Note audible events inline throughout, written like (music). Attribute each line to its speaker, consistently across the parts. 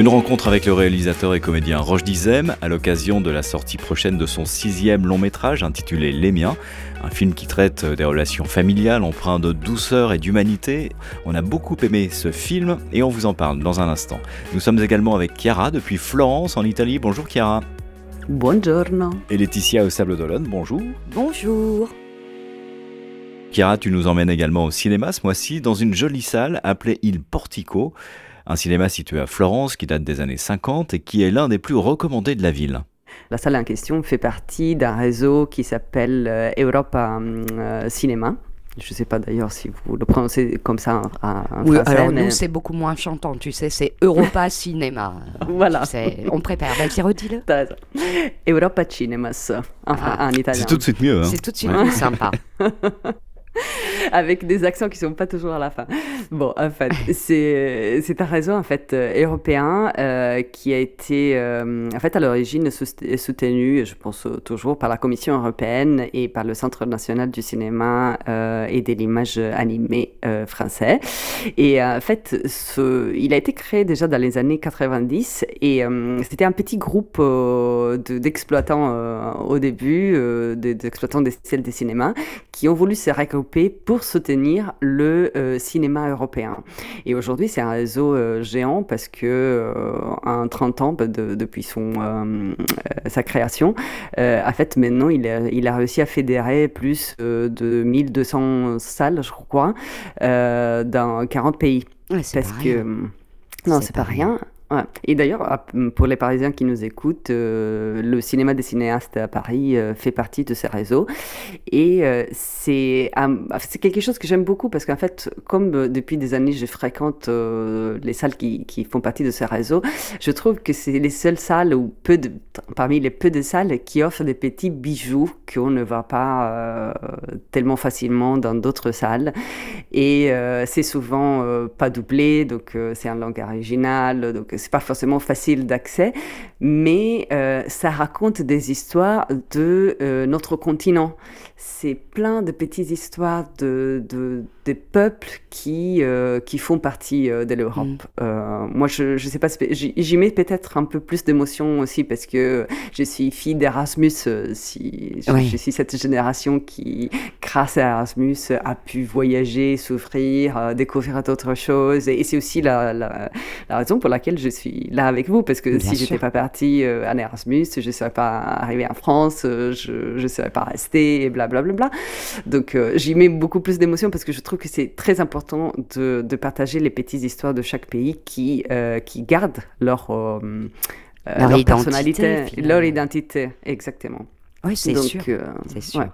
Speaker 1: Une rencontre avec le réalisateur et comédien Roche Dizem à l'occasion de la sortie prochaine de son sixième long métrage intitulé Les miens, un film qui traite des relations familiales empreintes de douceur et d'humanité. On a beaucoup aimé ce film et on vous en parle dans un instant. Nous sommes également avec Chiara depuis Florence en Italie. Bonjour Chiara.
Speaker 2: Buongiorno.
Speaker 1: Et Laetitia au Sable d'Olonne. Bonjour.
Speaker 3: Bonjour.
Speaker 1: Chiara, tu nous emmènes également au cinéma ce mois-ci dans une jolie salle appelée Il Portico, un cinéma situé à Florence qui date des années 50 et qui est l'un des plus recommandés de la ville.
Speaker 2: La salle en question fait partie d'un réseau qui s'appelle euh, Europa euh, Cinéma. Je ne sais pas d'ailleurs si vous le prononcez comme ça en,
Speaker 3: oui, alors nous, c'est beaucoup moins chantant, tu sais, c'est Europa (laughs) Cinéma.
Speaker 2: voilà.
Speaker 3: On prépare. Vas-y, redis-le.
Speaker 2: Europa Cinemas, enfin, ah. en italien.
Speaker 1: C'est tout de suite mieux. Hein.
Speaker 3: C'est tout de suite plus sympa. (laughs) (laughs)
Speaker 2: avec des accents qui sont pas toujours à la fin. Bon, en fait, (laughs) c'est, un réseau en fait euh, européen euh, qui a été euh, en fait à l'origine soutenu, je pense toujours par la Commission européenne et par le Centre national du cinéma et de l'image animée français. Et en fait, ce, il a été créé déjà dans les années 90 et c'était un petit groupe d'exploitants au début, d'exploitants des salles de cinéma, qui ont voulu se regrouper pour soutenir le euh, cinéma européen. Et aujourd'hui, c'est un réseau euh, géant parce que euh, en 30 ans, depuis son, sa création, en fait, maintenant, il a, il a réussi à fédérer plus de 1200 salles, je crois, dans 40 pays.
Speaker 3: parce
Speaker 2: que non, c'est pas rien. Et d'ailleurs, pour les Parisiens qui nous écoutent, euh, le cinéma des cinéastes à Paris euh, fait partie de ces réseaux. Et euh, c'est quelque chose que j'aime beaucoup parce qu'en fait, comme depuis des années, je fréquente les salles qui, font partie de ces réseaux, je trouve que c'est les seules salles, ou peu parmi les peu de salles, qui offrent des petits bijoux qu'on ne voit pas tellement facilement dans d'autres salles. Et c'est souvent pas doublé, donc c'est en langue originale. Donc c'est pas forcément facile d'accès, mais euh, ça raconte des histoires de euh, notre continent. C'est plein de petites histoires de, de des peuples qui, euh, qui font partie de l'Europe. Mm. moi, je, je sais pas, j'y mets peut-être un peu plus d'émotion aussi parce que je suis fille d'Erasmus. si, je, suis cette génération qui, grâce à Erasmus, a pu voyager, souffrir, découvrir d'autres choses. Et, c'est aussi la, la, la, raison pour laquelle je suis là avec vous parce que si je n'étais pas partie euh, à Erasmus, je ne serais pas arrivée en France, euh, je ne serais pas restée et blablabla. Bla, bla, bla. Donc euh, j'y mets beaucoup plus d'émotion parce que je trouve que c'est très important de, de, partager les petites histoires de chaque pays qui, qui gardent leur, leur, personnalité, leur identité, exactement.
Speaker 3: Oui, c'est sûr.
Speaker 2: c'est sûr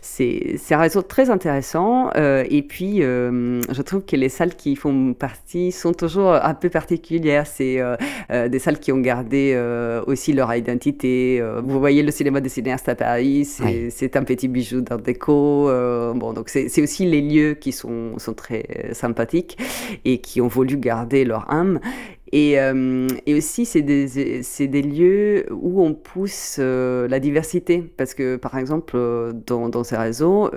Speaker 2: c'est un réseau très intéressant. Euh, et puis, euh, je trouve que les salles qui font partie sont toujours un peu particulières. C'est euh, des salles qui ont gardé aussi leur identité. vous voyez le cinéma des cinéastes à Paris, c'est un petit bijou d'art déco. bon, donc c'est aussi les lieux qui sont, sont très sympathiques et qui ont voulu garder leur âme. Et, euh, et, aussi, c'est des, des, lieux où on pousse euh, la diversité. Parce que, par exemple, dans, dans ces réseaux,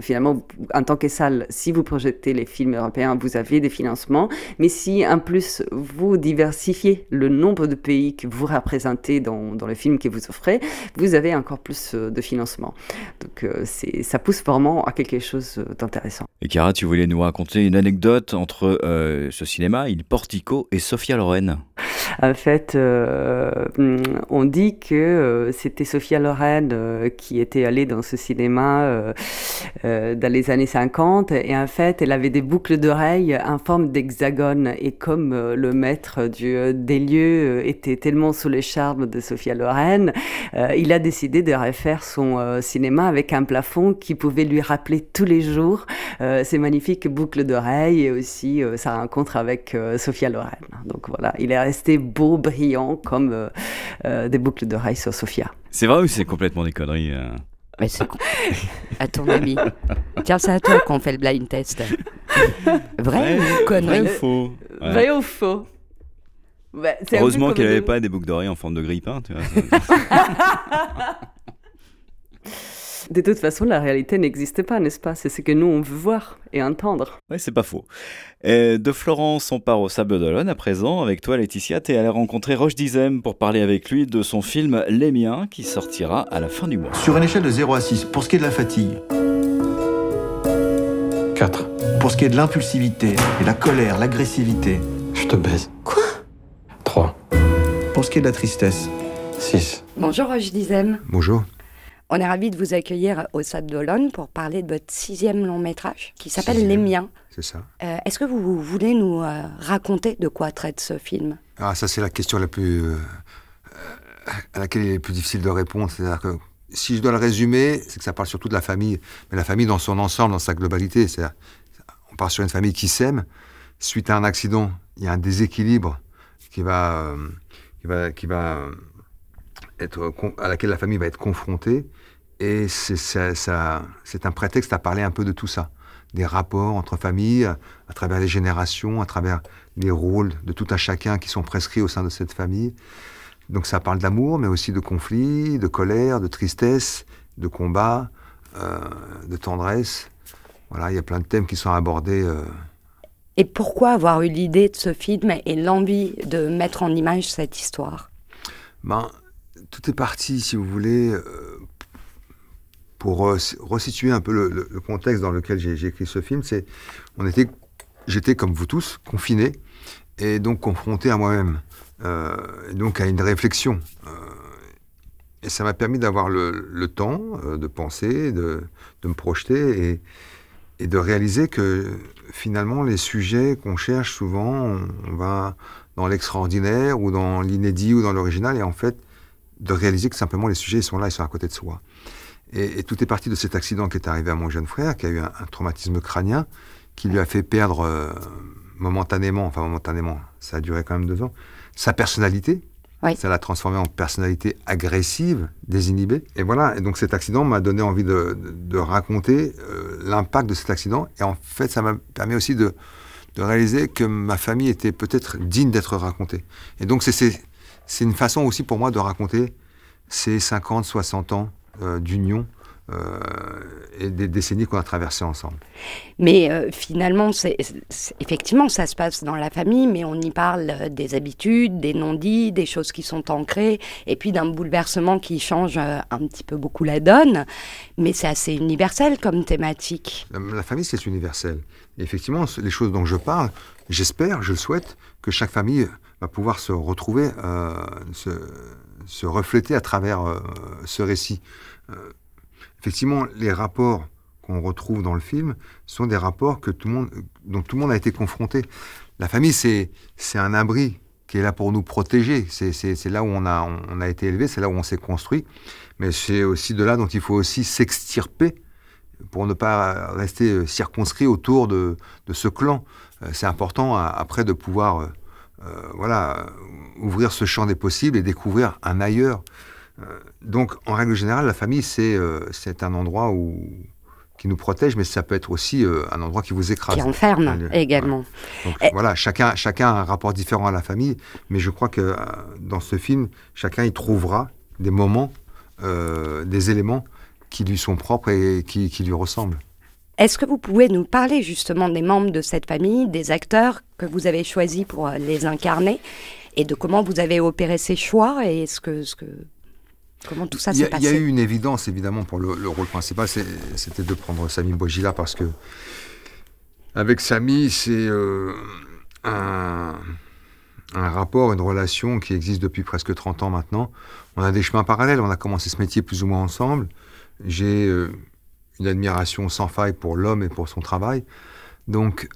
Speaker 2: finalement, en tant que salle, si vous projetez les films européens, vous avez des financements. Mais si, en plus, vous diversifiez le nombre de pays que vous représentez dans, dans les films que vous offrez, vous avez encore plus de financement. Donc, ça pousse vraiment à quelque chose d'intéressant.
Speaker 1: Et Chiara, tu voulais nous raconter une anecdote entre ce cinéma, Il Portico, et Sophia Lorraine
Speaker 2: En fait, euh, on dit que euh, c'était Sophia Loren euh, qui était allée dans ce cinéma dans les années 50 et en fait, elle avait des boucles d'oreilles en forme d'hexagone. Et comme le maître du, des lieux était tellement sous les charmes de Sophia Loren, il a décidé de refaire son cinéma avec un plafond qui pouvait lui rappeler tous les jours ces magnifiques boucles d'oreilles. Et aussi sa rencontre avec Sophia Loren. Donc voilà, il est resté beau, brillant, comme euh, euh, des boucles d'oreilles sur Sophia.
Speaker 1: C'est vrai ou c'est complètement des conneries euh?
Speaker 3: Mais c'est à ton avis. Tiens, c'est à toi qu'on fait le blind test. Vrai, ou connerie?
Speaker 1: Vrai ou faux?
Speaker 2: Vrai ou faux?
Speaker 1: Heureusement qu'elle n'avait pas des boucles d'oreilles en forme de grille-pain, tu vois. (laughs) (laughs)
Speaker 2: De toute façon, la réalité n'existe pas, n'est-ce pas? C'est ce que nous, on veut voir et entendre.
Speaker 1: Oui, c'est pas faux. de Florence, on part au Sable d'Olonne à présent. Avec toi, Laetitia, tu es allée rencontrer Roche Dizem pour parler avec lui de son film Les Miens qui sortira à la fin du mois.
Speaker 4: Sur une échelle de 0 à 6, pour ce qui est de la fatigue
Speaker 5: 4.
Speaker 4: Pour ce qui est de l'impulsivité et la colère, l'agressivité
Speaker 5: Je te baise.
Speaker 6: Quoi?
Speaker 5: 3.
Speaker 4: Pour ce qui est de la tristesse
Speaker 5: 6.
Speaker 3: Bonjour Roche Dizem.
Speaker 7: Bonjour.
Speaker 3: On est ravis de vous accueillir au Sable d'Olonne pour parler de votre sixième long métrage qui s'appelle. Les Miens.
Speaker 7: C'est ça.
Speaker 3: Euh, Est-ce que vous voulez nous euh, raconter de quoi traite ce film?
Speaker 7: Ah, ça, c'est la question la plus. euh, à laquelle il est le plus difficile de répondre. C'est-à-dire que si je dois le résumer, c'est que ça parle surtout de la famille, mais la famille dans son ensemble, dans sa globalité. On part sur une famille qui s'aime. Suite à un accident, il y a un déséquilibre qui va, qui va, qui va être, à laquelle la famille va être confrontée. Et c'est un prétexte à parler un peu de tout ça. Des rapports entre familles, à à travers les générations, à travers les rôles de tout un chacun qui sont prescrits au sein de cette famille. Donc ça parle d'amour, mais aussi de conflits, de colère, de tristesse, de combat, euh, de tendresse. Voilà, il y a plein de thèmes qui sont abordés. euh,
Speaker 3: Et pourquoi avoir eu l'idée de ce film et l'envie de mettre en image cette histoire?
Speaker 7: Ben, tout est parti, si vous voulez, euh, pour resituer un peu le, contexte dans lequel j'ai écrit ce film. C'est, on était, j'étais comme vous tous confiné et donc confronté à moi-même, euh, donc à une réflexion. Euh, et ça m'a permis d'avoir le, le temps euh, de penser, de, de me projeter et, et de réaliser que finalement les sujets qu'on cherche souvent, on, on va dans l'extraordinaire ou dans l'inédit ou dans l'original et en fait de réaliser que simplement les sujets ils sont là, ils sont à côté de soi. Et, et tout est parti de cet accident qui est arrivé à mon jeune frère, qui a eu un, un traumatisme crânien, qui lui a fait perdre euh, momentanément, enfin momentanément, ça a duré quand même deux ans, sa personnalité.
Speaker 3: Oui.
Speaker 7: Ça l'a transformé en personnalité agressive, désinhibée. Et voilà, et donc cet accident m'a donné envie de, de- de raconter euh, l'impact de cet accident. Et en fait, ça m'a permis aussi de, de réaliser que ma famille était peut-être digne d'être racontée. Et donc c'est- une façon aussi pour moi de raconter ces 50, 60 ans d'union euh, et des décennies qu'on a traversées ensemble.
Speaker 3: Mais euh, finalement, c'est c'est- effectivement, ça se passe dans la famille, mais on y parle euh, des habitudes, des non-dits, des choses qui sont ancrées, et puis d'un bouleversement qui change euh, un petit peu beaucoup la donne. Mais c'est assez universel comme thématique.
Speaker 7: La, famille, c'est universel. Et effectivement, les choses dont je parle, j'espère, je le souhaite, que chaque famille va pouvoir se retrouver, euh, se, se refléter à travers euh, ce récit. Euh, effectivement, les rapports qu'on retrouve dans le film sont des rapports que tout le monde, dont tout le monde a été confronté. La famille, c'est un abri qui est là pour nous protéger. C'est là où on a, on a été élevé, c'est là où on s'est construit. Mais c'est aussi de là dont il faut aussi s'extirper pour ne pas rester circonscrit autour de, de ce clan. Euh, C'est important après de pouvoir voilà, euh, ouvrir ce champ des possibles et découvrir un ailleurs. Euh, donc, en règle générale, la famille, c'est euh, c'est un endroit où, qui nous protège, mais ça peut être aussi euh, un endroit qui vous écrase.
Speaker 3: Qui enferme également.
Speaker 7: Donc
Speaker 3: Et-
Speaker 7: voilà, chacun, chacun a un rapport différent à la famille, mais je crois que euh, dans ce film, chacun y trouvera des moments, euh, des éléments qui lui sont propres et qui, qui lui ressemblent.
Speaker 3: Est-ce que vous pouvez nous parler justement des membres de cette famille, des acteurs que vous avez choisis pour euh, les incarner, et de comment vous avez opéré ces choix et ce que, ce que, comment tout ça s'est
Speaker 7: a, il y a
Speaker 3: passé
Speaker 7: eu une évidence évidemment pour le, le rôle principal, c'était de prendre Sami Bojila parce que avec Sami, c'est euh, un, un rapport, une relation qui existe depuis presque 30 ans maintenant. On a des chemins parallèles, on a commencé ce métier plus ou moins ensemble. J'ai euh, une admiration sans faille pour l'homme et pour son travail. Donc,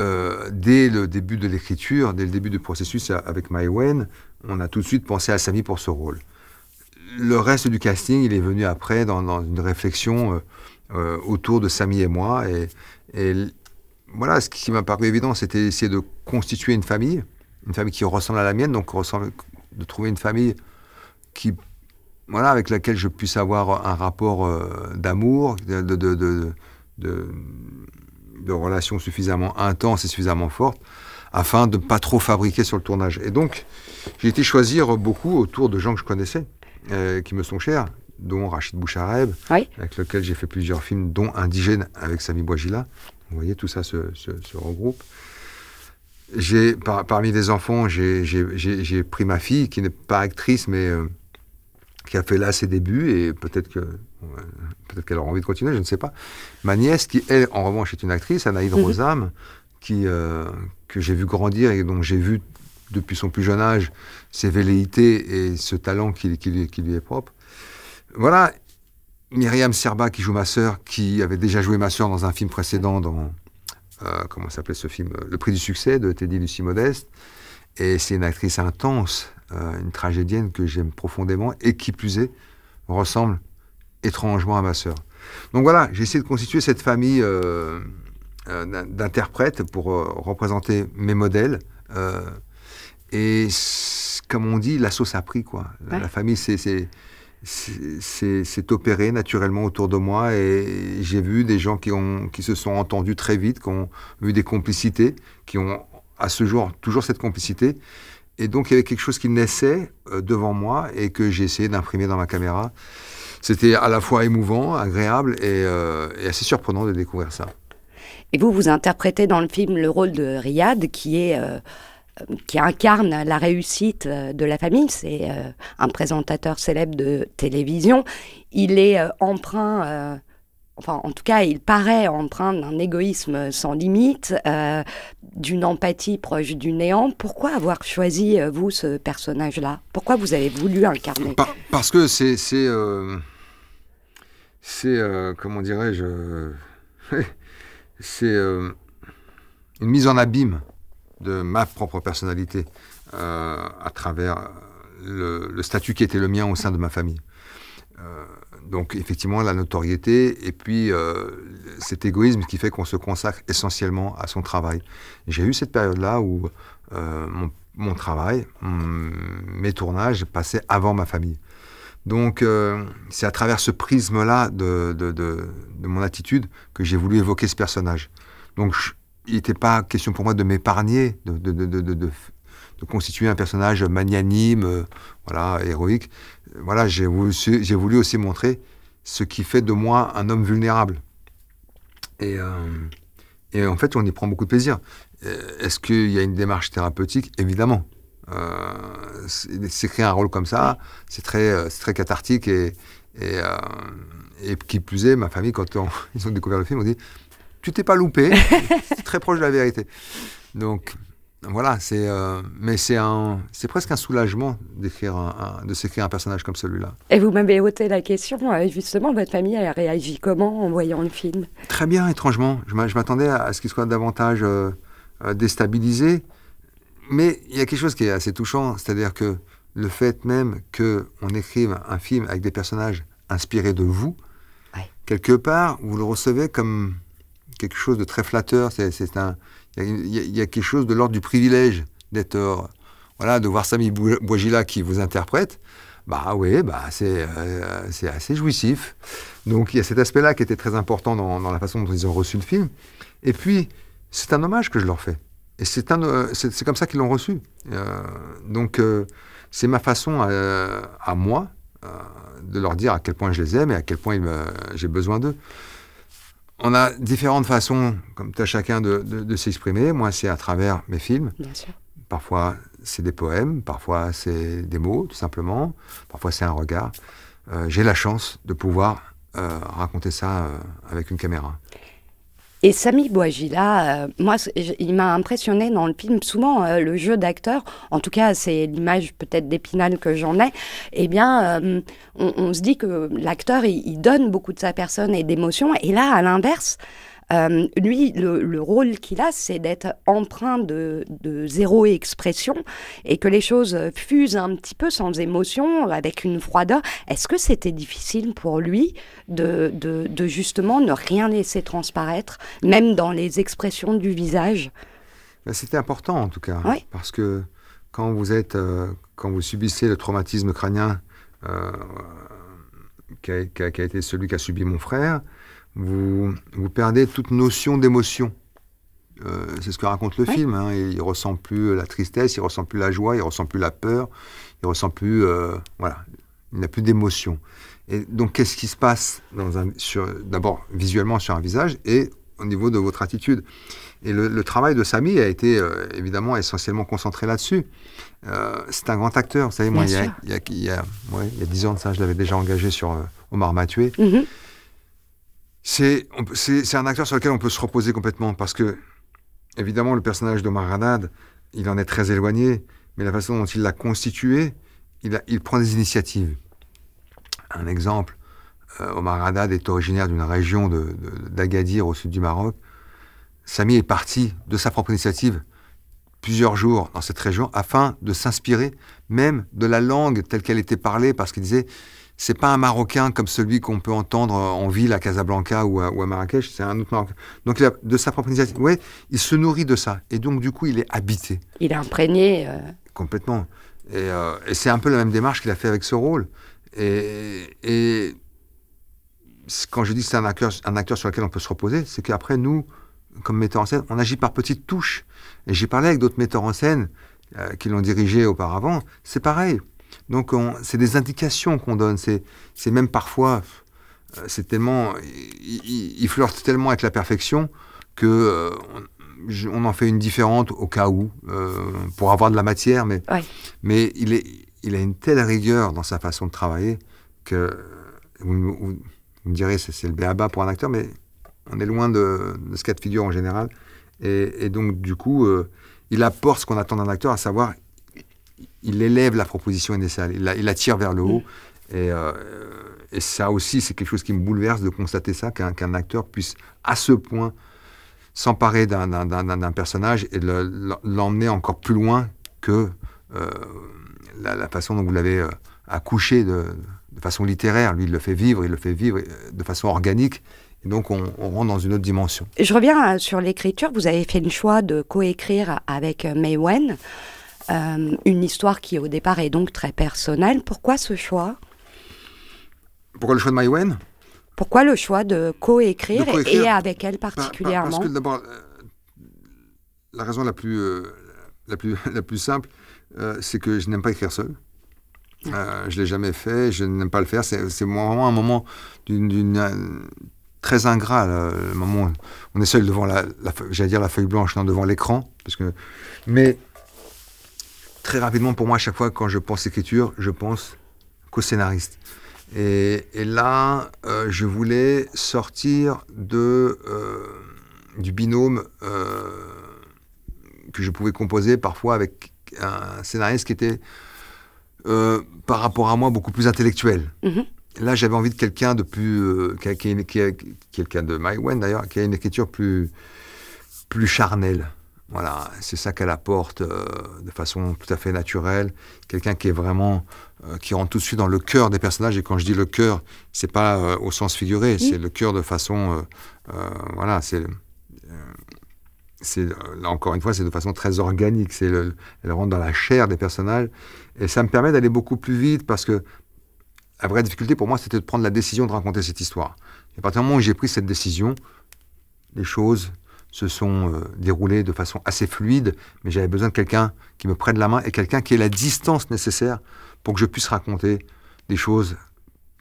Speaker 7: euh, dès le début de l'écriture, dès le début du processus avec Maïwen, on a tout de suite pensé à Sami pour ce rôle le reste du casting, il est venu après dans, une réflexion euh, euh, autour de Samy et moi. Et, voilà, ce qui m'a paru évident, c'était d'essayer de constituer une famille, une famille qui ressemble à la mienne, donc de trouver une famille qui, voilà, avec laquelle je puisse avoir un rapport d'amour, de, de- relations suffisamment intenses et suffisamment fortes, afin de ne pas trop fabriquer sur le tournage. Et donc, j'ai été choisir beaucoup autour de gens que je connaissais, euh, qui me sont chers, dont Rachid Bouchareb,
Speaker 3: Oui.
Speaker 7: avec lequel j'ai fait plusieurs films, dont Indigène avec Sami Bouajila. Vous voyez, tout ça se, se- se regroupe. J'ai, par- parmi les enfants, j'ai, j'ai- j'ai- j'ai pris ma fille, qui n'est pas actrice, mais euh, qui a fait là ses débuts, et peut-être que peut-être qu'elle aura envie de continuer, je ne sais pas. Ma nièce, qui elle, en revanche, est une actrice, Anaïd
Speaker 3: Mhm.
Speaker 7: Rosam, qui, euh, que j'ai vu grandir et dont j'ai vu depuis son plus jeune âge ses velléités et ce talent qui, qui lui- qui lui est propre. Voilà, Myriam Serba qui joue ma sœur, qui avait déjà joué ma sœur dans un film précédent, dans euh, comment s'appelait ce film, Le Prix du succès de Teddy Lucie Modeste. Et c'est une actrice intense, euh, une tragédienne que j'aime profondément et qui plus est ressemble étrangement à ma sœur. Donc voilà, j'ai essayé de constituer cette famille euh, euh, d'in- d'interprètes pour euh, représenter mes modèles. euh, et comme on dit, la sauce a pris quoi. La,
Speaker 3: Ouais.
Speaker 7: la famille, c'est c'est- c'est- c'est c'est opéré naturellement autour de moi et j'ai vu des gens qui, ont, qui se sont entendus très vite, qui ont eu des complicités, qui ont à ce jour toujours cette complicité. Et donc il y avait quelque chose qui naissait euh, devant moi et que j'ai essayé d'imprimer dans ma caméra. C'était à la fois émouvant, agréable et, euh, et assez surprenant de découvrir ça.
Speaker 3: Et vous, vous interprétez dans le film le rôle de Riyad, qui est euh, qui incarne la réussite euh, de la famille. C'est un présentateur célèbre de télévision. Il est euh, enfin en tout cas, il paraît empreint d'un égoïsme sans limite, euh, d'une empathie proche du néant. Pourquoi avoir choisi, euh, vous, ce personnage-là? Pourquoi vous avez voulu incarner?
Speaker 7: Par- parce que c'est c'est euh, comment dirais-je (laughs) c'est une mise en abîme de ma propre personnalité à travers le statut qui était le mien au sein de ma famille. Donc effectivement la notoriété et puis euh, cet égoïsme qui fait qu'on se consacre essentiellement à son travail. J'ai eu cette période-là où euh, mon, travail, hum, mes tournages passaient avant ma famille. Donc euh, c'est à travers ce prisme-là de, mon attitude que j'ai voulu évoquer ce personnage. Donc il n'était pas question pour moi de m'épargner, de, constituer un personnage magnanime, voilà, héroïque. Voilà, j'ai voulu, aussi montrer ce qui fait de moi un homme vulnérable. Et, euh, en fait, on y prend beaucoup de plaisir. Euh, Est-ce qu'il y a une démarche thérapeutique? Évidemment. Euh, S'écrire un rôle comme ça, c'est très, très cathartique et, qui plus est, ma famille, quand on- (laughs) ils ont découvert le film, on dit Tu t'es pas loupé, c'est très proche de la vérité. Donc voilà, c'est euh, mais c'est un, c'est presque un soulagement d'écrire un- un- de s'écrire un personnage comme celui-là.
Speaker 3: Et vous m'avez ôté la question, euh, justement, votre famille a réagi comment en voyant le film?
Speaker 7: Très bien, étrangement. Je m'a- je m'attendais à, ce qu'il soit davantage euh, déstabilisé. Mais il y a quelque chose qui est assez touchant, c'est-à-dire que le fait même qu'on écrive un film avec des personnages inspirés de vous,
Speaker 3: Ouais.
Speaker 7: quelque part, vous le recevez comme quelque chose de très flatteur. C'est, un, il y, y a- quelque chose de l'ordre du privilège d'être, euh, voilà, de voir Sami Bou- Bouajila qui vous interprète. Bah oui, bah c'est, euh, assez jouissif. Donc il y a cet aspect-là qui était très important dans, dans la façon dont ils ont reçu le film. Et puis, c'est un hommage que je leur fais. Et c'est, euh, comme ça qu'ils l'ont reçu. Euh, donc, euh, c'est ma façon à moi de leur dire à quel point je les aime et à quel point j'ai besoin d'eux. On a différentes façons, comme tu as chacun, de, de- de s'exprimer. Moi, c'est à travers mes films.
Speaker 3: Bien sûr.
Speaker 7: Parfois, c'est des poèmes, parfois, c'est des mots, tout simplement. Parfois, c'est un regard. Euh, j'ai la chance de pouvoir euh, raconter ça euh, avec une caméra.
Speaker 3: Et Sami Bouajila, euh, moi, il m'a impressionné dans le film. Souvent, euh, le jeu d'acteur, en tout cas, c'est l'image peut-être d'Épinal que j'en ai. Eh bien, euh, on, on se dit que l'acteur, il, il donne beaucoup de sa personne et d'émotions. Et là, à l'inverse, euh, lui, le, le rôle qu'il a, c'est d'être empreint de, de zéro expression et que les choses fusent un petit peu sans émotion, avec une froideur. Est-ce que c'était difficile pour lui de, de, de justement ne rien laisser transparaître, même dans les expressions du visage?
Speaker 7: Ben, C'était important en tout cas,
Speaker 3: Oui.
Speaker 7: parce que quand vous êtes, euh, quand vous subissez le traumatisme crânien euh, qui, a, qui a- qui a été celui qu'a subi mon frère, vous, vous perdez toute notion d'émotion. Euh, c'est ce que raconte le
Speaker 3: Oui.
Speaker 7: film. hein. Il ressent plus la tristesse, il ressent plus la joie, il ressent plus la peur, il ressent plus, euh, voilà, il n'a plus d'émotion. Et donc, qu'est-ce qui se passe d'abord visuellement sur un visage et au niveau de votre attitude? Et le, le travail de Samy a été euh, évidemment essentiellement concentré là-dessus. Euh, c'est un grand acteur. Vous savez, moi, il y, a, il, y a, il, y a, ouais, il y a 10 ans de ça, je l'avais déjà engagé sur euh, Omar Mathieu.
Speaker 3: Mhm.
Speaker 7: C'est- un acteur sur lequel on peut se reposer complètement parce que, évidemment, le personnage d'Omar Haddad, il en est très éloigné, mais la façon dont il l'a constitué, il, prend des initiatives. Un exemple, euh, Omar Haddad est originaire d'une région d'Agadir au sud du Maroc. Samy est parti de sa propre initiative plusieurs jours dans cette région afin de s'inspirer même de la langue telle qu'elle était parlée parce qu'il disait c'est pas un Marocain comme celui qu'on peut entendre en ville à Casablanca ou à, ou à Marrakech, c'est un autre Marocain. Donc il a, de sa propre initiative, ouais, il se nourrit de ça et donc du coup il est habité
Speaker 3: Il est imprégné. euh,
Speaker 7: complètement. Et, euh, et c'est un peu la même démarche qu'il a fait avec ce rôle. Et, quand je dis que c'est un acteur, un acteur sur lequel on peut se reposer, c'est qu'après, nous, comme metteurs en scène, on agit par petites touches. Et j'ai parlé avec d'autres metteurs en scène euh, qui l'ont dirigé auparavant, c'est pareil. Donc, on- c'est des indications qu'on donne. C'est même parfois, euh, c'est tellement, il, il- flirte tellement avec la perfection que euh, on, je- on en fait une différente au cas où, euh, pour avoir de la matière, mais,
Speaker 3: Ouais.
Speaker 7: mais il, est, il a une telle rigueur dans sa façon de travailler que vous, me- vous- vous me direz, c'est c'est le béaba pour un acteur, mais on est loin de, de ce cas de figure en général. Et, et donc, du coup, euh, il apporte ce qu'on attend d'un acteur, à savoir, il élève la proposition initiale, il la, tire vers le haut. Et, euh, et ça aussi, c'est quelque chose qui me bouleverse de constater ça, qu'un qu'un acteur puisse à ce point s'emparer d'un- personnage et le- l'emmener encore plus loin que euh, la, façon dont vous l'avez euh, accouché de, de façon littéraire. Lui, il le fait vivre, il le fait vivre de façon organique. Et donc, on, rentre dans une autre dimension.
Speaker 3: Je reviens sur l'écriture. Vous avez fait le choix de coécrire avec May Wen euh, une histoire qui, au départ, est donc très personnelle. Pourquoi ce choix?
Speaker 7: Pourquoi le choix de Maïwen
Speaker 3: Pourquoi le choix de coécrire
Speaker 7: coécrire
Speaker 3: et avec elle
Speaker 7: Par- par-
Speaker 3: particulièrement?
Speaker 7: Parce que d'abord, euh, la raison la plus, euh, la plus, (laughs) la plus simple, c'est que je n'aime pas écrire seul. Je l'ai jamais fait, je n'aime pas le faire. C'est vraiment un moment d'une, très ingrat, le moment où on est seul devant la, la j'allais dire la feuille blanche, non, devant l'écran. Parce que, mais très rapidement, pour moi, à chaque fois, quand je pense écriture, je pense qu'au scénariste. Et, et là, euh, je voulais sortir de, euh, du binôme euh, que je pouvais composer parfois avec un scénariste qui était, par rapport à moi, beaucoup plus intellectuel.
Speaker 3: Mhm.
Speaker 7: Là, j'avais envie de quelqu'un de plus. quelqu'un de Maïwen d'ailleurs, qui a une écriture plus, plus charnelle. Voilà, c'est ça qu'elle apporte euh, de façon tout à fait naturelle. Quelqu'un qui est vraiment, euh, qui rentre tout de suite dans le cœur des personnages. Et quand je dis le cœur, c'est pas euh, au sens figuré, c'est le cœur de façon, voilà, c'est, c'est là encore une fois, c'est de façon très organique. C'est le, elle rentre dans la chair des personnages, et ça me permet d'aller beaucoup plus vite parce que la vraie difficulté pour moi, c'était de prendre la décision de raconter cette histoire. Et à partir du moment où j'ai pris cette décision, les choses se sont euh, déroulées de façon assez fluide, mais j'avais besoin de quelqu'un qui me prenne la main et quelqu'un qui ait la distance nécessaire pour que je puisse raconter des choses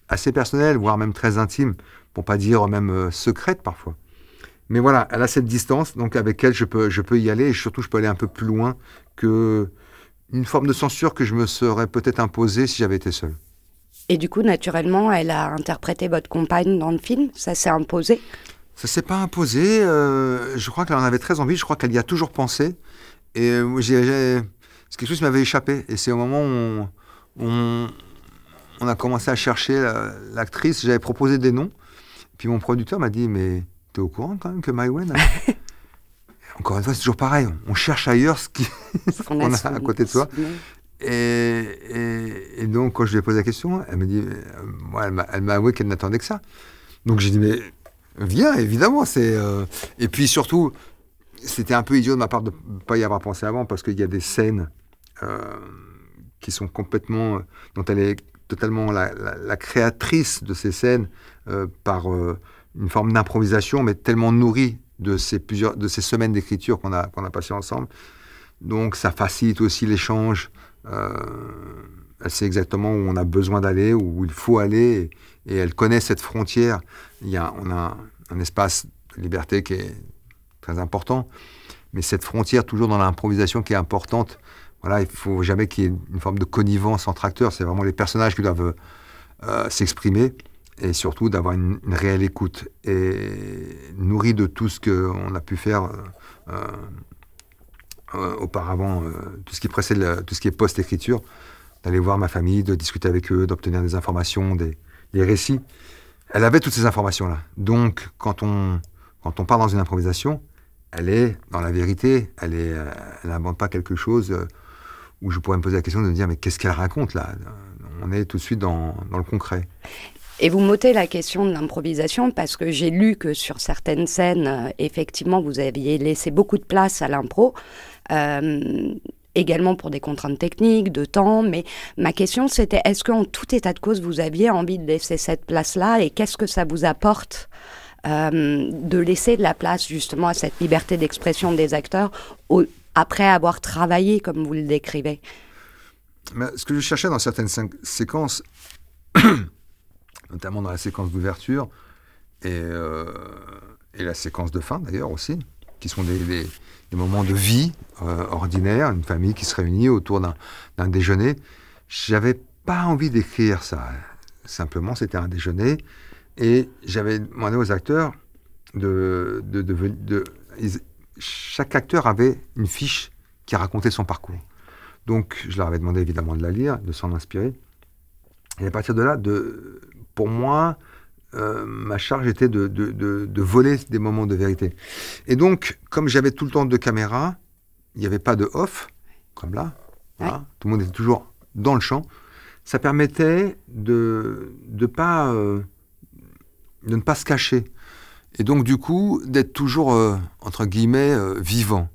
Speaker 7: assez personnelles, voire même très intimes, pour pas dire même euh, secrètes parfois. Mais voilà, elle a cette distance, donc avec elle, je peux, je peux y aller, et surtout, je peux aller un peu plus loin que une forme de censure que je me serais peut-être imposée si j'avais été seul.
Speaker 3: Et du coup, naturellement, elle a interprété votre compagne dans le film? Ça s'est imposé?
Speaker 7: Ça s'est pas imposé. euh, je crois qu'elle en avait très envie. Je crois qu'elle y a toujours pensé. Et euh, j'ai- c'est quelque chose qui m'avait échappé. Et c'est au moment où on, on- on a commencé à chercher la- l'actrice. J'avais proposé des noms. Puis mon producteur m'a dit Mais t'es au courant quand même que Maïwen a- Encore une fois, c'est toujours pareil. On cherche ailleurs ce qui. (laughs)
Speaker 3: Ce qu'on
Speaker 7: On a
Speaker 3: sou-
Speaker 7: à côté de soi. Et, et- et donc, quand je lui ai posé la question, elle me dit, euh, moi, elle m'a- elle m'a avoué qu'elle n'attendait que ça. Donc j'ai dit, mais viens, évidemment. Euh, Et puis surtout, c'était un peu idiot de ma part de ne pas y avoir pensé avant, parce qu'il y a des scènes euh, qui sont complètement, dont elle est totalement la, créatrice de ces scènes euh, par euh, une forme d'improvisation, mais tellement nourrie de ces, plusieurs, de ces semaines d'écriture qu'on a, qu'on a passées ensemble. Donc ça facilite aussi l'échange. Euh, elle sait exactement où on a besoin d'aller, où il faut aller, et, elle connaît cette frontière. Il y a, on a un espace de liberté qui est très important, mais cette frontière toujours dans l'improvisation qui est importante. Voilà, il faut jamais qu'il y ait une forme de connivence entre acteurs. C'est vraiment les personnages qui doivent euh, s'exprimer et surtout d'avoir une, réelle écoute et nourri de tout ce qu'on a pu faire euh, euh, auparavant, tout ce qui précède, tout ce qui est post-écriture, d'aller voir ma famille, de discuter avec eux, d'obtenir des informations, des, des récits. Elle avait toutes ces informations-là. Donc, quand on, quand on part dans une improvisation, elle est dans la vérité, elle euh, n'invente pas quelque chose euh, où je pourrais me poser la question de me dire mais qu'est-ce qu'elle raconte là? On est tout de suite dans, dans le concret.
Speaker 3: Et vous m'ôtez la question de l'improvisation parce que j'ai lu que sur certaines scènes, euh, effectivement, vous aviez laissé beaucoup de place à l'impro. Également pour des contraintes techniques, de temps, mais ma question c'était est-ce qu'en tout état de cause vous aviez envie de laisser cette place-là et qu'est-ce que ça vous apporte euh, de laisser de la place justement à cette liberté d'expression des acteurs après avoir travaillé comme vous le décrivez?
Speaker 7: Ce que je cherchais dans certaines sé- séquences, (coughs) notamment dans la séquence d'ouverture euh, et la séquence de fin d'ailleurs aussi, qui sont des, moments de vie euh, ordinaire, une famille qui se réunit autour d'un déjeuner. J'avais pas envie d'écrire ça. Simplement, c'était un déjeuner et j'avais demandé aux acteurs de, de, de, de- chaque acteur avait une fiche qui racontait son parcours. Donc, je leur avais demandé évidemment de la lire, de s'en inspirer. Et à partir de là, de, pour moi, euh, ma charge était de, de- de- de voler des moments de vérité. Et donc, comme j'avais tout le temps deux caméras, il n'y avait pas de off, comme là. voilà. Tout le monde était toujours dans le champ. Ça permettait de, de, pas, euh, de ne pas se cacher. Et donc, du coup, d'être toujours, euh, entre guillemets, vivant.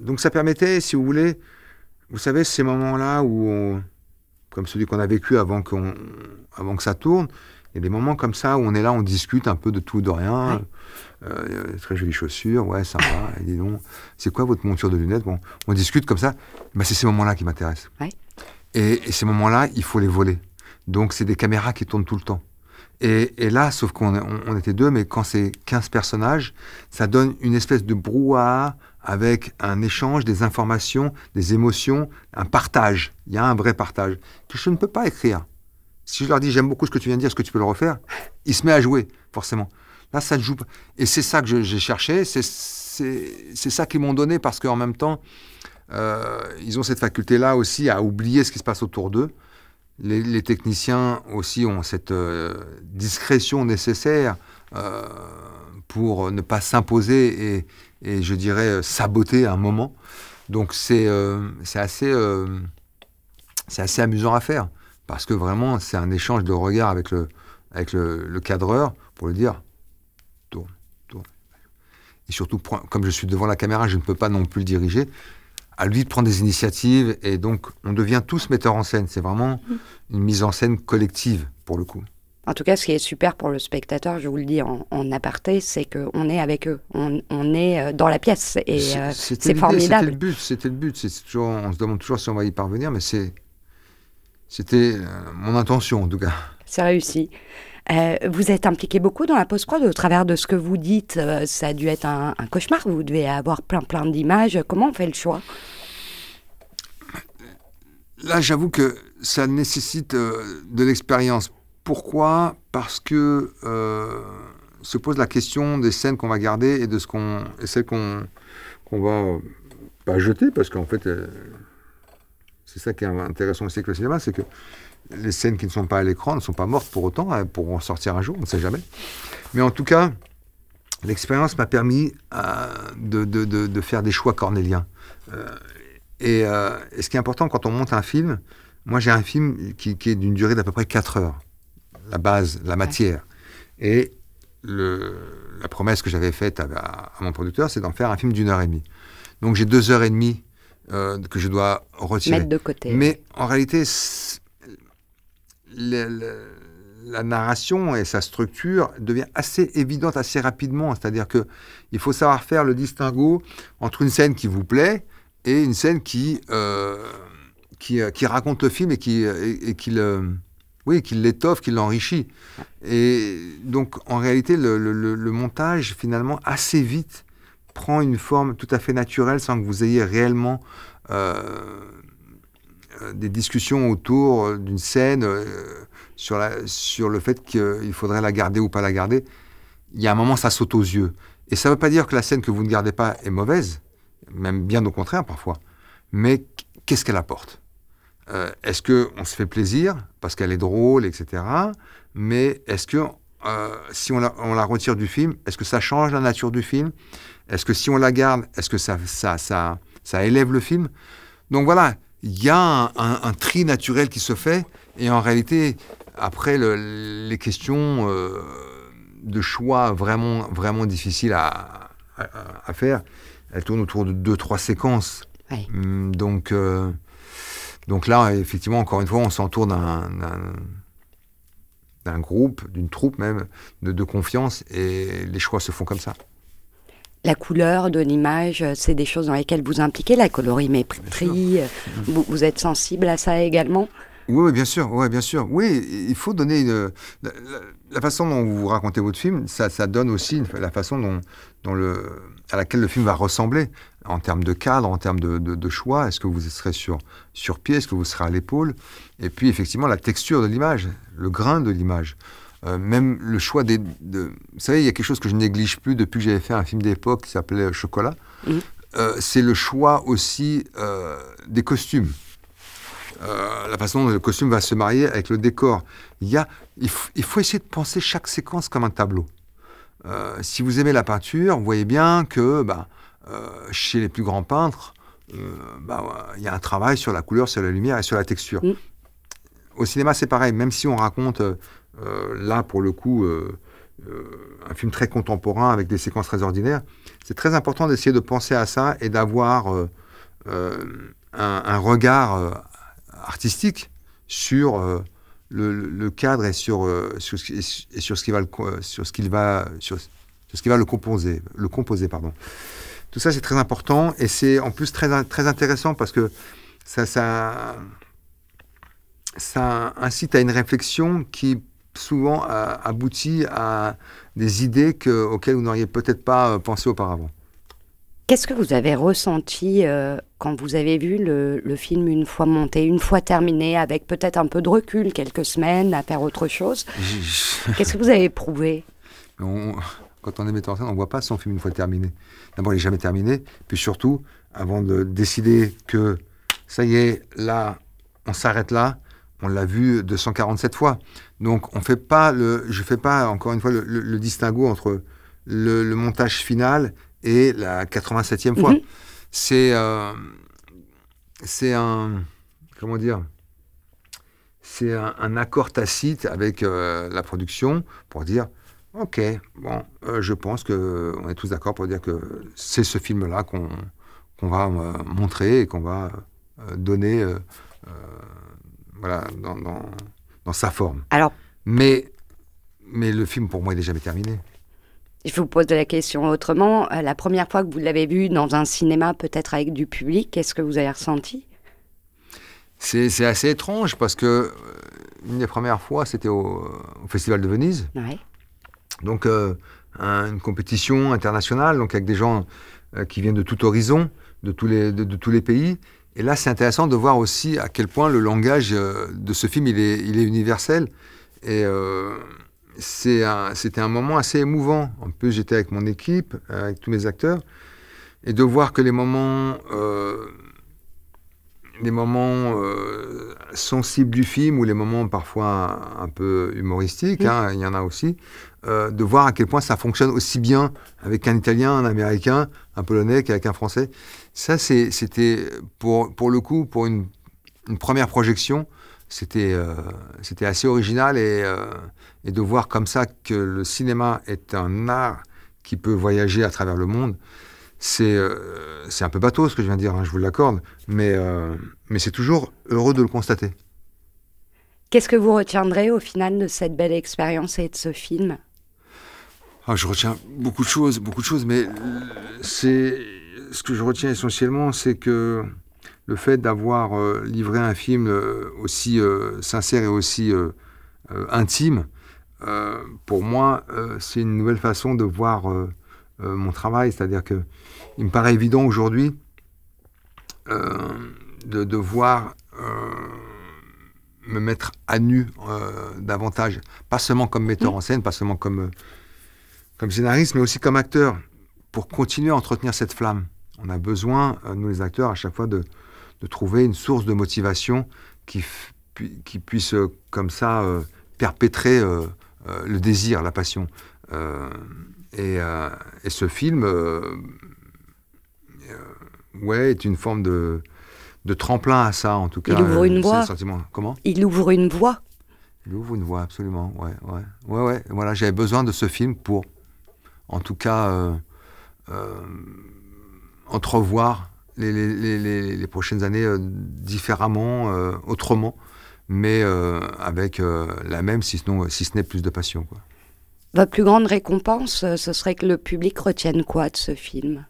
Speaker 7: Donc, ça permettait, si vous voulez, vous savez, ces moments-là où, on- comme celui qu'on a vécu avant, qu'on, avant que ça tourne, il y a des moments comme ça où on est là, on discute un peu de tout, de rien. Euh, très jolies chaussures, ouais, sympa. et (laughs) dis donc, c'est quoi votre monture de lunettes? Bon, on discute comme ça. Bah, c'est ces moments-là qui m'intéressent.
Speaker 3: Ouais.
Speaker 7: Et, et ces moments-là, il faut les voler. Donc, c'est des caméras qui tournent tout le temps. Et, et là, sauf qu'on on- on était deux, mais quand c'est 15 personnages, ça donne une espèce de brouhaha avec un échange, des informations, des émotions, un partage. Il y a un vrai partage que je ne peux pas écrire. Si je leur dis j'aime beaucoup ce que tu viens de dire, est-ce que tu peux le refaire? Il se met à jouer, forcément. Là, ça ne joue pas. Et c'est ça que j'ai cherché, c'est- ça qu'ils m'ont donné parce qu'en même temps, euh, ils ont cette faculté-là aussi à oublier ce qui se passe autour d'eux. Les, techniciens aussi ont cette euh, discrétion nécessaire euh, pour ne pas s'imposer et, je dirais, saboter un moment. Donc c'est assez, assez amusant à faire parce que vraiment, c'est un échange de regards avec le, avec le, le cadreur pour lui dire tourne, tourne. Et surtout, comme je suis devant la caméra, je ne peux pas non plus le diriger. À lui de prendre des initiatives et donc on devient tous metteurs en scène. C'est vraiment une mise en scène collective pour le coup.
Speaker 3: En tout cas, ce qui est super pour le spectateur, je vous le dis en, en aparté, c'est qu'on est avec eux, on, on est euh, dans la pièce et
Speaker 7: C'est-
Speaker 3: euh,
Speaker 7: c'était
Speaker 3: formidable.
Speaker 7: Le but. C'était le but. Toujours, on se demande toujours si on va y parvenir, mais c'est, c'était euh, mon intention en tout cas.
Speaker 3: C'est réussi. Euh, vous êtes impliqué beaucoup dans la post-prod au travers de ce que vous dites. euh, ça a dû être un, un cauchemar. Vous devez avoir plein plein d'images. Comment on fait le choix?
Speaker 7: Là, j'avoue que ça nécessite euh, de l'expérience. Pourquoi? Parce que se pose la question des scènes qu'on va garder et de ce qu'on et celles qu'on qu'on va pas jeter, parce qu'en fait, c'est ça qui est intéressant aussi avec le cinéma, c'est que les scènes qui ne sont pas à l'écran ne sont pas mortes pour autant, elles pourront sortir un jour, on ne sait jamais. Mais en tout cas, l'expérience m'a permis euh, de, de- de- de faire des choix cornéliens. Euh, et, euh, et ce qui est important quand on monte un film, moi j'ai un film qui, qui est d'une durée d'à peu près 4 heures, la base, la matière. Et le, la promesse que j'avais faite à, à- à mon producteur, c'est d'en faire un film d'une heure et demie. Donc j'ai deux heures et demie euh, que je dois retirer.
Speaker 3: Mettre de côté.
Speaker 7: Mais en réalité, c'est- le- le- la narration et sa structure devient assez évidente assez rapidement. C'est-à-dire que il faut savoir faire le distinguo entre une scène qui vous plaît et une scène qui, euh, qui, qui raconte le film et qui, et, qui le, oui, qui l'étoffe, qui l'enrichit. Et donc, en réalité, le, le, montage, finalement, assez vite, prend une forme tout à fait naturelle sans que vous ayez réellement des discussions autour d'une scène sur, le fait qu'il faudrait la garder ou pas la garder. Il y a un moment, ça saute aux yeux. Et ça ne veut pas dire que la scène que vous ne gardez pas est mauvaise, même bien au contraire parfois. Mais qu'est-ce qu'elle apporte? Euh, Est-ce qu'on se fait plaisir parce qu'elle est drôle, etc. Mais est-ce que euh, si on la, retire du film, est-ce que ça change la nature du film? Est-ce que si on la garde, est-ce que ça, ça, ça, ça, élève le film? Donc voilà, il y a un, un, tri naturel qui se fait. Et en réalité, après, le, les questions... Euh, de choix vraiment, vraiment difficiles à, à, faire. Elle tourne autour de deux, trois séquences. Hum, donc, euh, donc là, effectivement, encore une fois, on s'entoure d'un d'un groupe, d'une troupe même, de, de, confiance, et les choix se font comme ça.
Speaker 3: La couleur de l'image, c'est des choses dans lesquelles vous impliquez, la colorimétrie, vous, vous êtes sensible à ça également?
Speaker 7: Oui, bien sûr, ouais, bien sûr. Oui, il faut donner une, la, façon dont vous racontez votre film, ça, ça donne aussi la façon dont, dont, le, à laquelle le film va ressembler en termes de cadre, en termes de, de, choix. Est-ce que vous serez sur, sur pied, est-ce que vous serez à l'épaule? Et puis effectivement la texture de l'image, le grain de l'image. Euh, même le choix des. De... Vous savez, il y a quelque chose que je néglige plus depuis que j'avais fait un film d'époque qui s'appelait Chocolat. Mmh. Euh, c'est le choix aussi euh, des costumes. La façon dont le costume va se marier avec le décor. Il, y a, il, faut essayer de penser chaque séquence comme un tableau. Si vous aimez la peinture, vous voyez bien que bah, chez les plus grands peintres, bah, il y a un travail sur la couleur, sur la lumière et sur la texture. Mm. Au cinéma, c'est pareil, même si on raconte, là, pour le coup, un film très contemporain avec des séquences très ordinaires, c'est très important d'essayer de penser à ça et d'avoir un, regard artistique sur euh, le, cadre et sur, euh, sur, ce qui va le, sur ce va sur, ce qui va le composer le composer pardon. Tout ça c'est très important et c'est en plus très très intéressant parce que ça ça ça incite à une réflexion qui souvent aboutit à des idées que, auxquelles vous n'auriez peut-être pas euh, pensé auparavant.
Speaker 3: Qu'est-ce que vous avez ressenti euh, quand vous avez vu le, film une fois monté, une fois terminé, avec peut-être un peu de recul, quelques semaines à faire autre chose Qu'est-ce que vous avez éprouvé
Speaker 7: Quand on est metteur en scène, on ne voit pas son film une fois terminé. D'abord, il n'est jamais terminé. Puis surtout, avant de décider que ça y est, là, on s'arrête là, on l'a vu 247 fois. Donc, on fait pas le, je ne fais pas, encore une fois, le, distinguo entre le, le montage final et la 87e fois. Mhm. C'est euh, c'est un comment dire c'est un, accord tacite avec euh, la production pour dire ok bon euh, je pense que on est tous d'accord pour dire que c'est ce film là qu'on qu'on va montrer et qu'on va donner voilà dans, dans, dans, sa forme.
Speaker 3: Alors
Speaker 7: mais mais le film pour moi il n'est jamais terminé.
Speaker 3: Je vous pose la question autrement. Euh, la première fois que vous l'avez vu dans un cinéma, peut-être avec du public, qu'est-ce que vous avez ressenti?
Speaker 7: C'est, assez étrange parce que euh, une des premières fois, c'était au, Festival de Venise. Donc, euh, une compétition internationale, donc avec des gens qui viennent de tout horizon, de tous les, de, tous les pays. Et là, c'est intéressant de voir aussi à quel point le langage de ce film, il est, il est universel. Et c'était un moment assez émouvant. En plus, j'étais avec mon équipe, avec tous mes acteurs, et de voir que les moments, euh, les moments euh, sensibles du film ou les moments parfois un, peu humoristiques, hein, il y en a aussi, euh, de voir à quel point ça fonctionne aussi bien avec un Italien, un Américain, un Polonais qu'avec un Français. Ça, c'était pour, pour le coup, pour une, une première projection, c'était c'était assez original et et de voir comme ça que le cinéma est un art qui peut voyager à travers le monde, c'est euh, un peu bateau ce que je viens de dire, hein, je vous l'accorde, mais, euh, mais c'est toujours heureux de le constater.
Speaker 3: Qu'est-ce que vous retiendrez au final de cette belle expérience et de ce film?
Speaker 7: Ah, Je retiens beaucoup de choses, beaucoup de choses, mais c'est ce que je retiens essentiellement, c'est que le fait d'avoir euh, livré un film euh, aussi euh, sincère et aussi intime, pour moi, c'est une nouvelle façon de voir mon travail. C'est-à-dire que il me paraît évident aujourd'hui de devoir me mettre à nu davantage, pas seulement comme metteur en scène, pas seulement comme, comme scénariste, mais aussi comme acteur, pour continuer à entretenir cette flamme. On a besoin, nous les acteurs, à chaque fois de, de trouver une source de motivation qui, qui puisse euh, comme ça euh, perpétrer euh, le désir, la passion. Et, et, ce film, ouais, est une forme de, de tremplin à ça, en tout cas.
Speaker 3: Il ouvre une voie.
Speaker 7: Comment?
Speaker 3: Il ouvre une voie.
Speaker 7: Il ouvre une voie, absolument. Ouais, ouais, ouais, ouais. Voilà, j'avais besoin de ce film pour, en tout cas, entrevoir les, prochaines années euh, différemment, euh, autrement, mais euh, avec la même, si, si ce n'est plus de passion. Quoi.
Speaker 3: Votre plus grande récompense, ce serait que le public retienne quoi de ce film?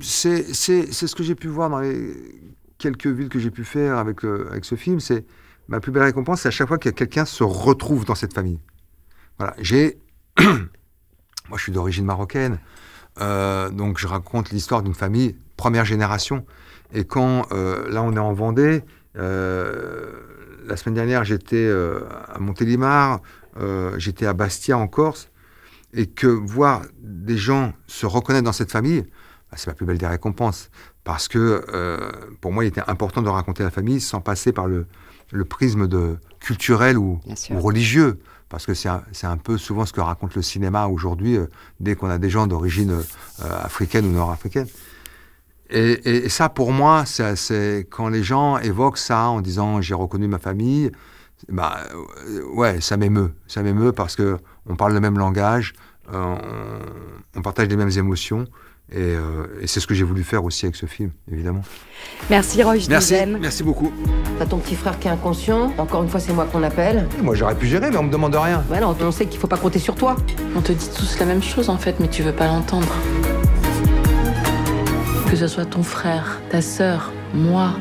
Speaker 7: C'est, ce que j'ai pu voir dans les quelques villes que j'ai pu faire avec, avec ce film. C'est ma plus belle récompense, c'est à chaque fois que quelqu'un se retrouve dans cette famille. Voilà, j'ai, (coughs) moi, je suis d'origine marocaine. Euh, donc je raconte l'histoire d'une famille première génération. Et quand euh, là on est en Vendée, euh, la semaine dernière j'étais à Montélimar, j'étais à Bastia en Corse, et que voir des gens se reconnaître dans cette famille, bah, c'est la plus belle des récompenses. Parce que pour moi il était important de raconter la famille sans passer par le, prisme de culturel ou religieux parce que c'est un, peu souvent ce que raconte le cinéma aujourd'hui, euh, dès qu'on a des gens d'origine euh, africaine ou nord-africaine. Et, ça, pour moi, c'est quand les gens évoquent ça en disant j'ai reconnu ma famille, bah euh, ouais, ça m'émeut, ça m'émeut parce que on parle le même langage, on partage les mêmes émotions. Euh, et, c'est ce que j'ai voulu faire aussi avec ce film, évidemment.
Speaker 3: Merci Roche
Speaker 7: Merci, merci beaucoup.
Speaker 6: T'as ton petit frère qui est inconscient. Encore une fois, c'est moi qu'on appelle.
Speaker 7: Moi, j'aurais pu gérer, mais on me demande rien.
Speaker 6: Ouais, non, on sait qu'il faut pas compter sur toi.
Speaker 8: On te dit tous la même chose en fait, mais tu veux pas l'entendre. Que ce soit ton frère, ta sœur, moi,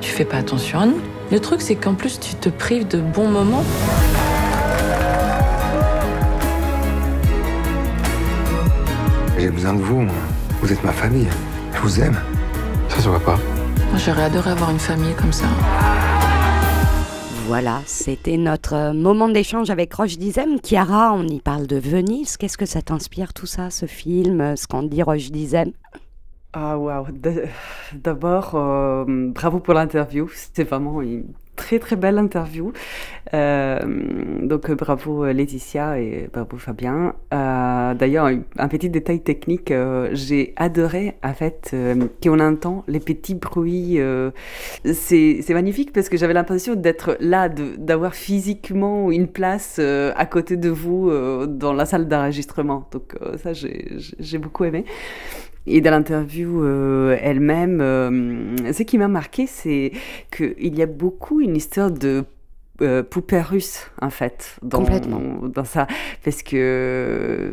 Speaker 8: tu fais pas attention à nous. Le truc, c'est qu'en plus, tu te prives de bons moments.
Speaker 7: J'ai besoin de vous, moi. Vous êtes ma famille. Je vous aime.
Speaker 5: Ça se voit pas.
Speaker 8: Moi, j'aurais adoré avoir une famille comme ça.
Speaker 3: Voilà, c'était notre moment d'échange avec Roche Dizem. Chiara, on y parle de Venise. Qu'est-ce que ça t'inspire tout ça, ce film, ce qu'en dit Roche Dizem?
Speaker 2: Ah waouh D'abord, euh, bravo pour l'interview. C'était vraiment une très très belle interview. Euh, donc bravo Laetitia et bravo Fabien. Euh, d'ailleurs, un petit détail technique, euh, j'ai adoré en fait qu'on entend les petits bruits. c'est magnifique parce que j'avais l'impression d'être là, d'avoir physiquement une place à côté de vous dans la salle d'enregistrement. Donc ça, j'ai beaucoup aimé. Et dans l'interview euh, elle-même, euh, ce qui m'a marqué, c'est qu'il y a beaucoup une histoire de euh, poupée russe, en fait, dans, dans ça. Parce que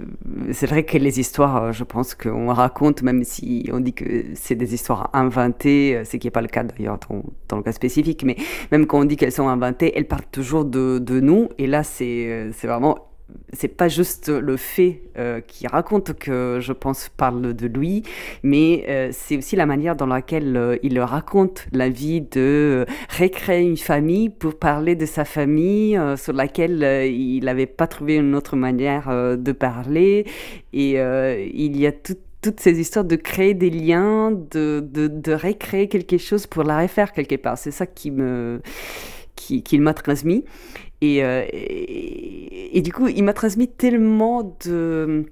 Speaker 2: c'est vrai que les histoires, je pense qu'on raconte, même si on dit que c'est des histoires inventées, ce qui n'est pas le cas d'ailleurs dans, dans, le cas spécifique, mais même quand on dit qu'elles sont inventées, elles partent toujours de, de nous. Et là, c'est vraiment c'est pas juste le fait euh, qui raconte que je pense parle de lui, mais euh, c'est aussi la manière dans laquelle euh, il raconte la vie de recréer une famille pour parler de sa famille sur laquelle il n'avait pas trouvé une autre manière de parler. Et il y a toutes ces histoires de créer des liens, de, de, de recréer quelque chose pour la refaire quelque part. C'est ça qui me qu'il m'a transmis. Euh, et, et, du coup, il m'a transmis tellement de,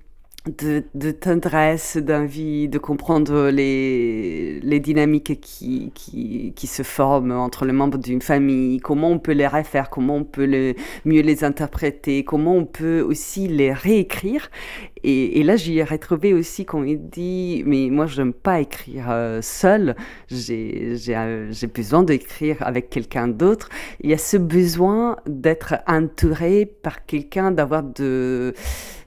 Speaker 2: de, tendresse, d'envie de comprendre les, les dynamiques qui, qui, qui, se forment entre les membres d'une famille, comment on peut les refaire, comment on peut mieux les interpréter, comment on peut aussi les réécrire. Et, et là, j'y ai retrouvé aussi quand il dit, mais moi, je n'aime pas écrire euh, seul, euh, j'ai besoin d'écrire avec quelqu'un d'autre. Il y a ce besoin d'être entouré par quelqu'un, d'avoir de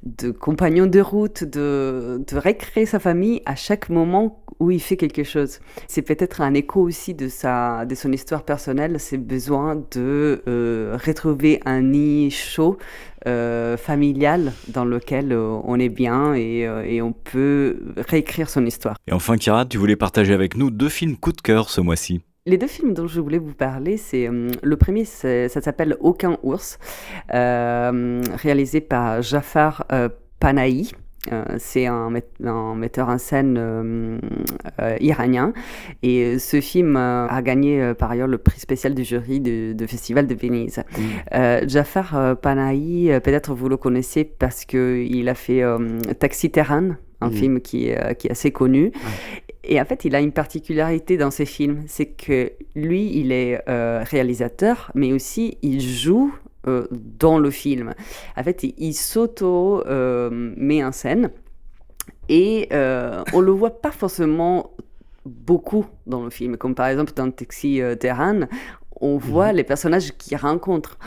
Speaker 2: de compagnons de route, de, de récréer sa famille à chaque moment où il fait quelque chose. C'est peut-être un écho aussi de, sa, de son histoire personnelle, c'est besoin de euh, retrouver un nid chaud, euh, familial, dans lequel euh, on est bien et, et, on peut réécrire son histoire.
Speaker 1: Et enfin, Kira, tu voulais partager avec nous deux films coup de cœur ce mois-ci.
Speaker 2: Les deux films dont je voulais vous parler, c'est le premier, ça s'appelle Aucun ours, euh, réalisé par Jafar euh, Panahi. Euh, c'est un, un, metteur en scène euh, euh, iranien. Et ce film a gagné par ailleurs le prix spécial du jury du, Festival de Venise. Mm. Jafar Panahi, peut-être vous le connaissez parce qu'il a fait Taxi Terran, un mm. film qui, qui, est assez connu. Et en fait, il a une particularité dans ses films, c'est que lui, il est réalisateur, mais aussi il joue euh, dans le film. En fait, il, s'auto euh, met en scène et euh, on le voit pas forcément beaucoup dans le film, comme par exemple dans Taxi Terran, on voit mhm. les personnages qu'il rencontre.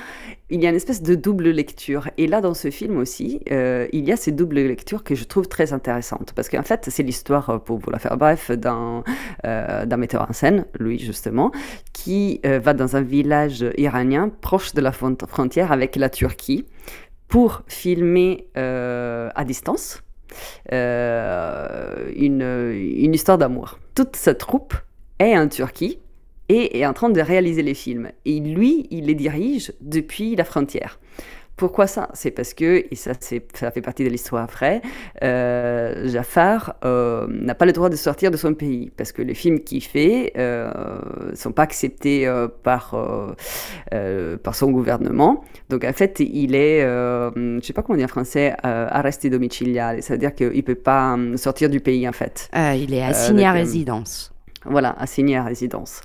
Speaker 2: Il y a une espèce de double lecture. Et là, dans ce film aussi, euh, il y a ces doubles lectures que je trouve très intéressantes. Parce qu'en fait, c'est l'histoire, euh, pour vous la faire bref, d'un euh, metteur en scène, lui justement, qui va dans un village iranien proche de la frontière avec la Turquie pour filmer à distance une, une histoire d'amour. Toute sa troupe est en Turquie et est en train de réaliser les films. Et lui, il les dirige depuis la frontière. Pourquoi ça? C'est parce que, et ça, ça fait partie de l'histoire vraie, euh, Jafar euh, n'a pas le droit de sortir de son pays parce que les films qu'il fait ne euh, sont pas acceptés euh, par, par son gouvernement. Donc en fait, il est, je ne sais pas comment dire en français, arresté domiciliaire, c'est-à-dire qu'il ne peut pas sortir du pays en fait.
Speaker 3: il est assigné à résidence
Speaker 2: voilà, assigné à résidence.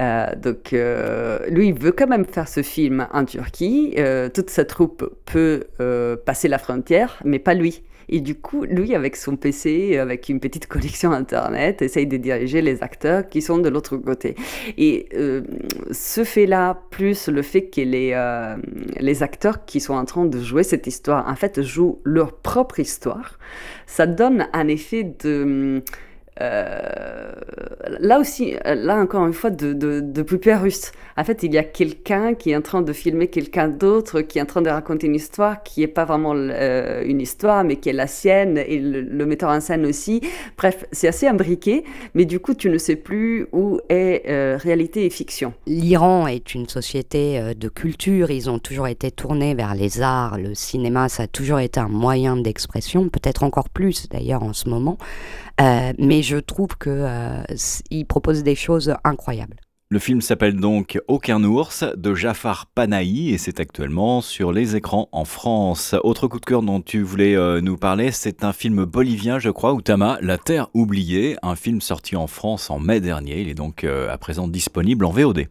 Speaker 2: Euh, donc, euh, lui, il veut quand même faire ce film en Turquie. Euh, toute sa troupe peut passer la frontière, mais pas lui. Et du coup, lui, avec son PC, avec une petite (laughs) connexion Internet, essaye de diriger les acteurs qui sont de l'autre côté. Et ce fait-là, plus le fait que les, acteurs qui sont en train de jouer cette histoire, en fait, jouent leur propre histoire, ça donne un effet de là aussi, là encore une fois, de, de, de poupée russe. En fait, il y a quelqu'un qui est en train de filmer quelqu'un d'autre, qui est en train de raconter une histoire qui n'est pas vraiment euh, une histoire, mais qui est la sienne, et le, metteur en scène aussi. Bref, c'est assez imbriqué, mais du coup, tu ne sais plus où est euh, réalité et fiction.
Speaker 3: L'Iran est une société de culture, ils ont toujours été tournés vers les arts, le cinéma, ça a toujours été un moyen d'expression, peut-être encore plus d'ailleurs en ce moment. Euh, mais je trouve qu'il euh, propose des choses incroyables.
Speaker 1: Le film s'appelle donc Aucun ours de Jafar Panahi et c'est actuellement sur les écrans en France. Autre coup de cœur dont tu voulais euh, nous parler, c'est un film bolivien, je crois, Outama, La Terre oubliée, un film sorti en France en mai dernier. Il est donc euh, à présent disponible en VOD.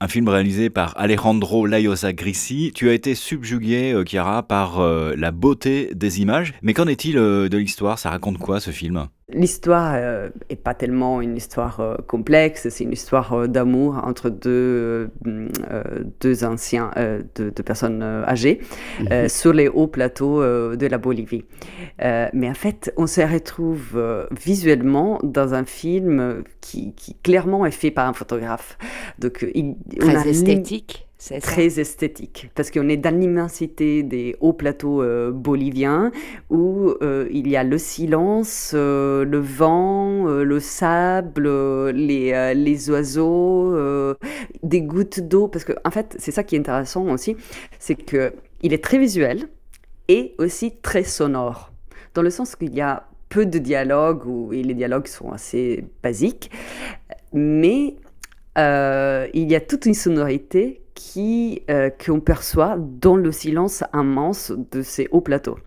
Speaker 1: Un film réalisé par Alejandro Layosa Grissi. Tu as été subjugué, Chiara, par la beauté des images. Mais qu'en est-il de l'histoire? Ça raconte quoi ce film?
Speaker 2: L'histoire n'est euh, pas tellement une histoire euh, complexe, c'est une histoire euh, d'amour entre deux, deux anciens, deux, personnes âgées, mhm. sur les hauts plateaux de la Bolivie. mais en fait, on se retrouve visuellement dans un film qui, qui, clairement est fait par un photographe.
Speaker 3: Donc, il, Très esthétique
Speaker 2: très esthétique, parce qu'on est dans l'immensité des hauts plateaux euh, boliviens où euh, il y a le silence, euh, le vent, le sable, les, les, oiseaux, des gouttes d'eau, parce que en fait c'est ça qui est intéressant aussi, c'est que il est très visuel et aussi très sonore, dans le sens qu'il y a peu de dialogues et les dialogues sont assez basiques, mais il y a toute une sonorité qui, euh, qu'on perçoit dans le silence immense de ces hauts plateaux.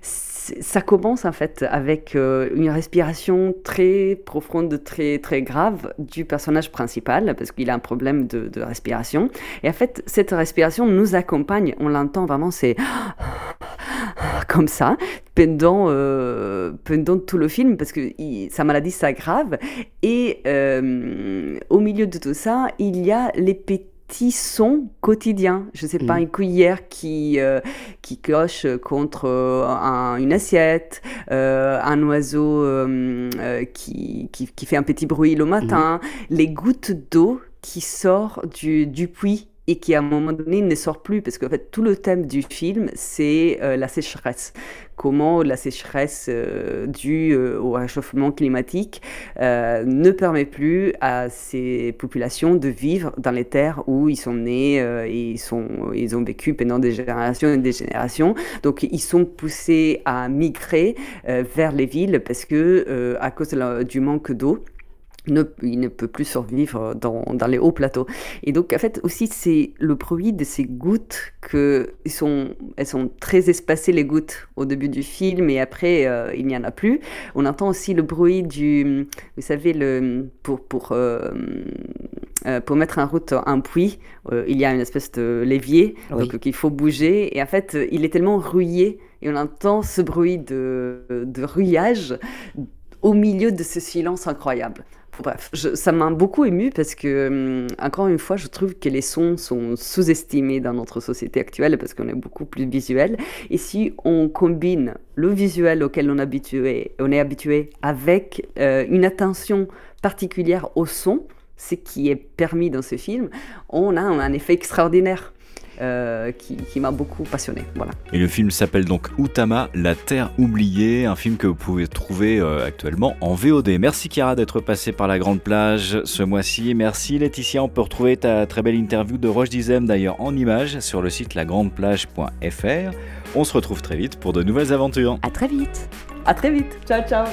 Speaker 2: Ça commence en fait avec euh, une respiration très profonde, très très grave du personnage principal parce qu'il a un problème de, respiration. Et en fait, cette respiration nous accompagne. On l'entend vraiment, c'est (gasps) comme ça pendant, euh, pendant tout le film parce que sa maladie s'aggrave et au milieu de tout ça, il y a les petits sons quotidiens. Je sais pas, mm. une cuillère qui, euh, qui cloche contre une assiette, un oiseau qui, qui, fait un petit bruit le matin, mm. les gouttes d'eau qui sortent du, du puits et qui à un moment donné ne sort plus. Parce qu'en fait tout le thème du film c'est euh, la sécheresse. Comment la sécheresse euh, due euh, au réchauffement climatique ne permet plus à ces populations de vivre dans les terres où ils sont nés et ils, sont, ils ont vécu pendant des générations et des générations. Donc ils sont poussés à migrer vers les villes parce que à cause du manque d'eau ne, il ne peut plus survivre dans, dans, les hauts plateaux. Et donc, en fait, aussi, c'est le bruit de ces gouttes que sont, elles sont très espacées, les gouttes, au début du film, et après, euh, il n'y en a plus. On entend aussi le bruit du, vous savez, le, pour, pour, euh, euh, pour mettre en route un puits, il y a une espèce de levier, donc qu'il faut bouger, et en fait, il est tellement rouillé, et on entend ce bruit de, de rouillage au milieu de ce silence incroyable. Bref, ça m'a beaucoup ému parce que, hum, encore une fois, je trouve que les sons sont sous-estimés dans notre société actuelle parce qu'on est beaucoup plus visuel. Et si on combine le visuel auquel on, habitué, on est habitué avec euh, une attention particulière au son, ce qui est permis dans ce film, on a un effet extraordinaire. Euh, qui, m'a beaucoup passionné. Voilà.
Speaker 1: Et le film s'appelle donc Utama, la Terre oubliée, un film que vous pouvez trouver euh, actuellement en VOD. Merci Chiara d'être passée par la Grande Plage ce mois-ci. Merci Laetitia, on peut retrouver ta très belle interview de Roche Dizem d'ailleurs en images sur le site lagrandeplage.fr. On se retrouve très vite pour de nouvelles aventures.
Speaker 3: À très vite.
Speaker 2: À très vite. Ciao ciao.